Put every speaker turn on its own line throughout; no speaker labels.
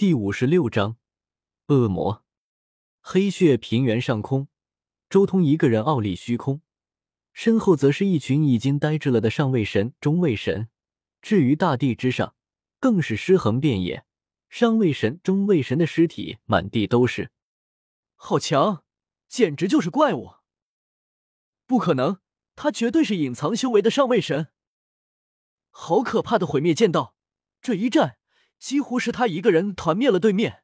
第五十六章，恶魔。黑血平原上空，周通一个人傲立虚空，身后则是一群已经呆滞了的上位神、中位神。至于大地之上，更是尸横遍野，上位神、中位神的尸体满地都是。
好强，简直就是怪物！不可能，他绝对是隐藏修为的上位神。好可怕的毁灭剑道！这一战几乎是他一个人团灭了对面。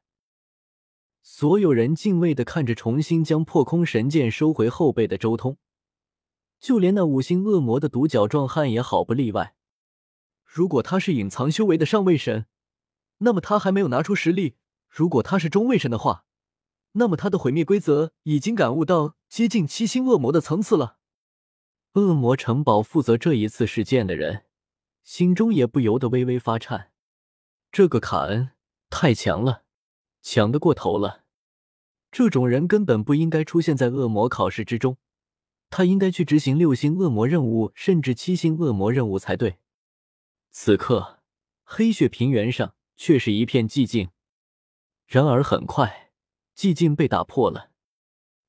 所有人敬畏的看着重新将破空神剑收回后背的周通，就连那五星恶魔的独角壮汉也好不例外。
如果他是隐藏修为的上位神，那么他还没有拿出实力；如果他是中位神的话，那么他的毁灭规则已经感悟到接近七星恶魔的层次了。
恶魔城堡负责这一次事件的人。心中也不由得微微发颤，这个卡恩太强了，强得过头了。这种人根本不应该出现在恶魔考试之中，他应该去执行六星恶魔任务，甚至七星恶魔任务才对。此刻，黑雪平原上却是一片寂静。然而，很快，寂静被打破了。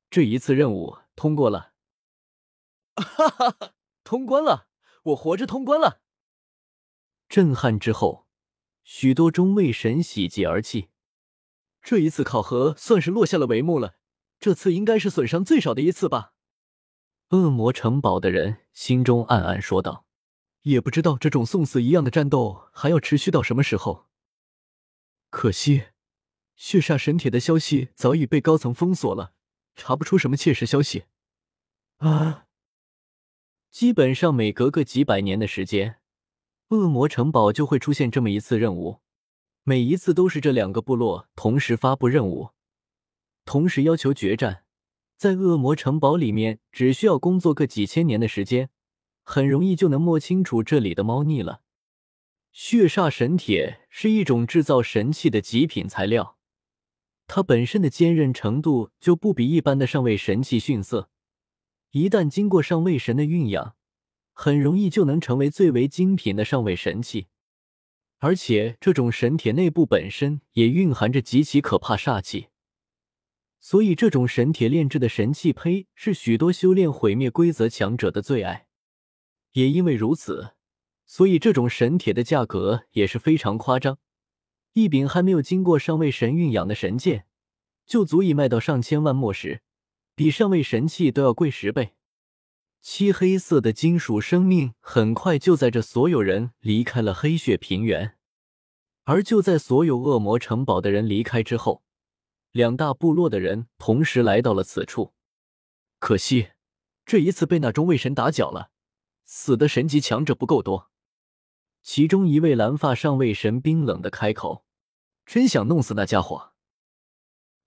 这一次任务通过了，
哈哈哈，通关了！我活着通关了！
震撼之后，许多中位神喜极而泣。
这一次考核算是落下了帷幕了，这次应该是损伤最少的一次吧？
恶魔城堡的人心中暗暗说道。
也不知道这种送死一样的战斗还要持续到什么时候。可惜，血煞神铁的消息早已被高层封锁了，查不出什么切实消息。啊！
基本上每隔个几百年的时间。恶魔城堡就会出现这么一次任务，每一次都是这两个部落同时发布任务，同时要求决战。在恶魔城堡里面，只需要工作个几千年的时间，很容易就能摸清楚这里的猫腻了。血煞神铁是一种制造神器的极品材料，它本身的坚韧程度就不比一般的上位神器逊色，一旦经过上位神的运养。很容易就能成为最为精品的上位神器，而且这种神铁内部本身也蕴含着极其可怕煞气，所以这种神铁炼制的神器胚是许多修炼毁灭规则强者的最爱。也因为如此，所以这种神铁的价格也是非常夸张。一柄还没有经过上位神蕴养的神剑，就足以卖到上千万墨石，比上位神器都要贵十倍。漆黑色的金属生命很快就在这所有人离开了黑血平原，而就在所有恶魔城堡的人离开之后，两大部落的人同时来到了此处。
可惜，这一次被那中位神打搅了，死的神级强者不够多。
其中一位蓝发上位神冰冷的开口：“
真想弄死那家伙。”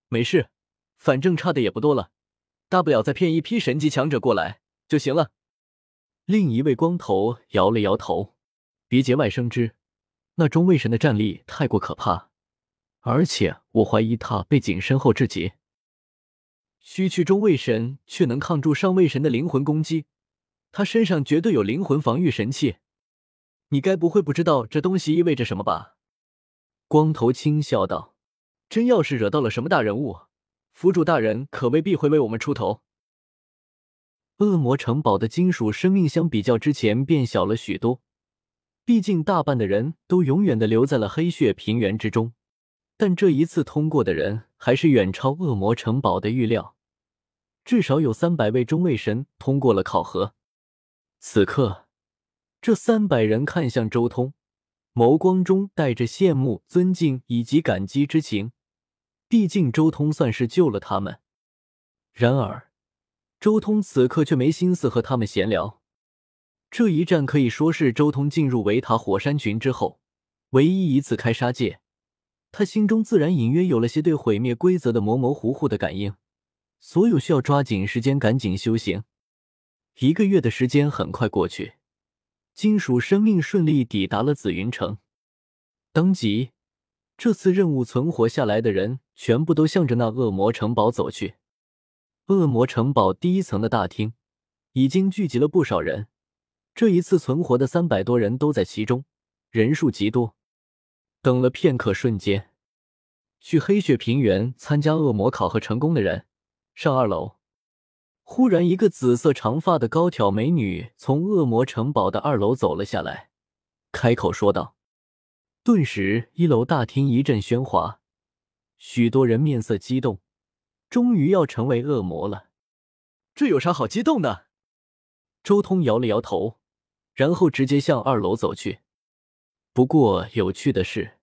没事，反正差的也不多了，大不了再骗一批神级强者过来。就行了。
另一位光头摇了摇头，别节外生枝。那中位神的战力太过可怕，而且我怀疑他被景身后至极。
区区中位神却能抗住上位神的灵魂攻击，他身上绝对有灵魂防御神器。你该不会不知道这东西意味着什么吧？
光头轻笑道：“
真要是惹到了什么大人物，府主大人可未必会为我们出头。”
恶魔城堡的金属生命相比较之前变小了许多，毕竟大半的人都永远的留在了黑血平原之中。但这一次通过的人还是远超恶魔城堡的预料，至少有三百位中位神通过了考核。此刻，这三百人看向周通，眸光中带着羡慕、尊敬以及感激之情。毕竟周通算是救了他们。然而。周通此刻却没心思和他们闲聊。这一战可以说是周通进入维塔火山群之后唯一一次开杀戒，他心中自然隐约有了些对毁灭规则的模模糊糊的感应。所有需要抓紧时间，赶紧修行。一个月的时间很快过去，金属生命顺利抵达了紫云城。当即，这次任务存活下来的人全部都向着那恶魔城堡走去。恶魔城堡第一层的大厅已经聚集了不少人，这一次存活的三百多人都在其中，人数极多。等了片刻，瞬间，去黑雪平原参加恶魔考核成功的人，上二楼。忽然，一个紫色长发的高挑美女从恶魔城堡的二楼走了下来，开口说道。顿时，一楼大厅一阵喧哗，许多人面色激动，终于要成为恶魔了。
这有啥好激动的？
周通摇了摇头，然后直接向二楼走去。不过有趣的是，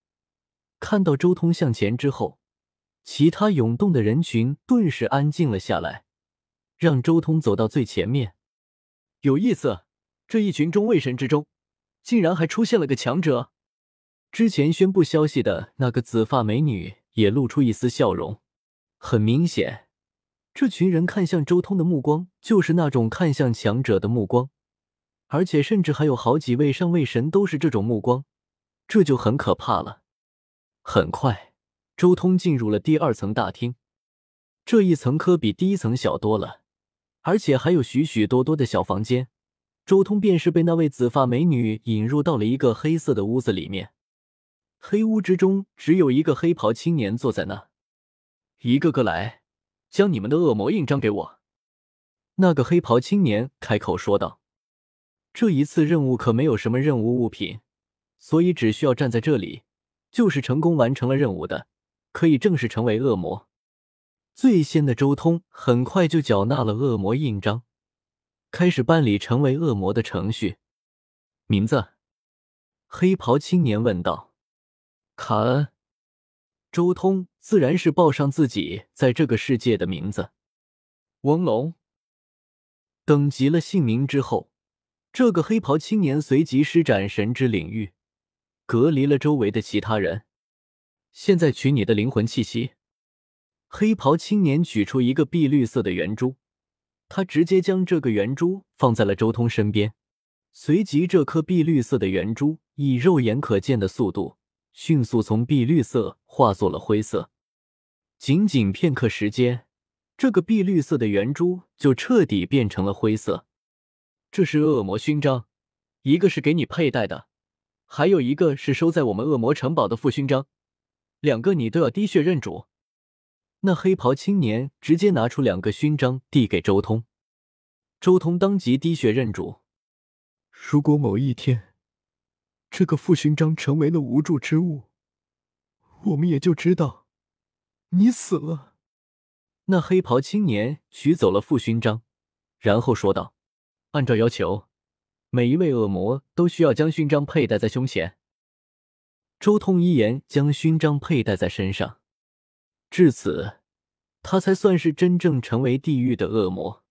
看到周通向前之后，其他涌动的人群顿时安静了下来，让周通走到最前面。
有意思，这一群中位神之中，竟然还出现了个强者。
之前宣布消息的那个紫发美女也露出一丝笑容。很明显，这群人看向周通的目光就是那种看向强者的目光，而且甚至还有好几位上位神都是这种目光。这就很可怕了。很快，周通进入了第二层大厅。这一层可比第一层小多了，而且还有许许多多的小房间。周通便是被那位紫发美女引入到了一个黑色的屋子里面。黑屋之中只有一个黑袍青年坐在那。
一个个来，将你们的恶魔印章给我。
那个黑袍青年开口说道：“这一次任务可没有什么任务物品。”所以只需要站在这里，就是成功完成了任务的，可以正式成为恶魔。最先的周通很快就缴纳了恶魔印章，开始办理成为恶魔的程序。名字？黑袍青年问道。卡恩。周通自然是报上自己在这个世界的名字。
翁龙。
等级了姓名之后，这个黑袍青年随即施展神之领域。隔离了周围的其他人。现在取你的灵魂气息。黑袍青年取出一个碧绿色的圆珠，他直接将这个圆珠放在了周通身边。随即，这颗碧绿色的圆珠以肉眼可见的速度，迅速从碧绿色化作了灰色。仅仅片刻时间，这个碧绿色的圆珠就彻底变成了灰色。
这是恶魔勋章，一个是给你佩戴的。还有一个是收在我们恶魔城堡的副勋章，两个你都要滴血认主。
那黑袍青年直接拿出两个勋章递给周通，周通当即滴血认主。
如果某一天这个副勋章成为了无助之物，我们也就知道你死了。
那黑袍青年取走了副勋章，然后说道：“
按照要求。”每一位恶魔都需要将勋章佩戴在胸前。
周通一言将勋章佩戴在身上，至此，他才算是真正成为地狱的恶魔。